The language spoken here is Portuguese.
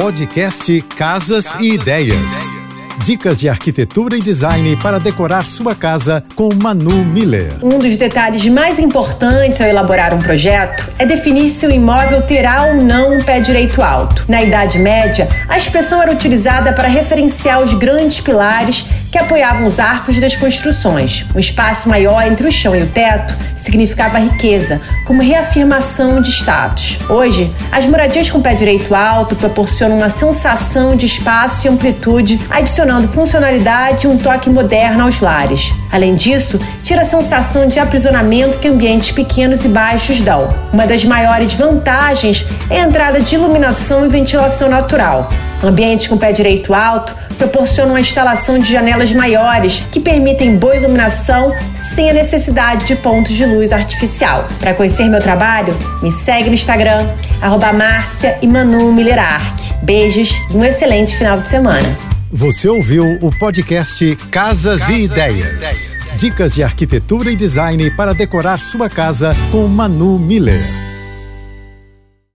Podcast Casas e Ideias. Dicas de arquitetura e design para decorar sua casa com Manu Miller. Um dos detalhes mais importantes ao elaborar um projeto é definir se o imóvel terá ou não um pé direito alto. Na Idade Média, a expressão era utilizada para referenciar os grandes pilares que apoiavam os arcos das construções. Um espaço maior entre o chão e o teto significava riqueza, como reafirmação de status. Hoje, as moradias com pé direito alto proporcionam uma sensação de espaço e amplitude, adicionando funcionalidade e um toque moderno aos lares. Além disso, tira a sensação de aprisionamento que ambientes pequenos e baixos dão. Uma das maiores vantagens é a entrada de iluminação e ventilação natural. Ambientes com pé direito alto proporcionam a instalação de janelas maiores que permitem boa iluminação sem a necessidade de pontos de luz artificial. Para conhecer meu trabalho, me segue no Instagram, arroba Márcia e Manu Beijos e um excelente final de semana. Você ouviu o podcast Casas, Casas e, Ideias. e Ideias. Dicas de arquitetura e design para decorar sua casa com Manu Miller.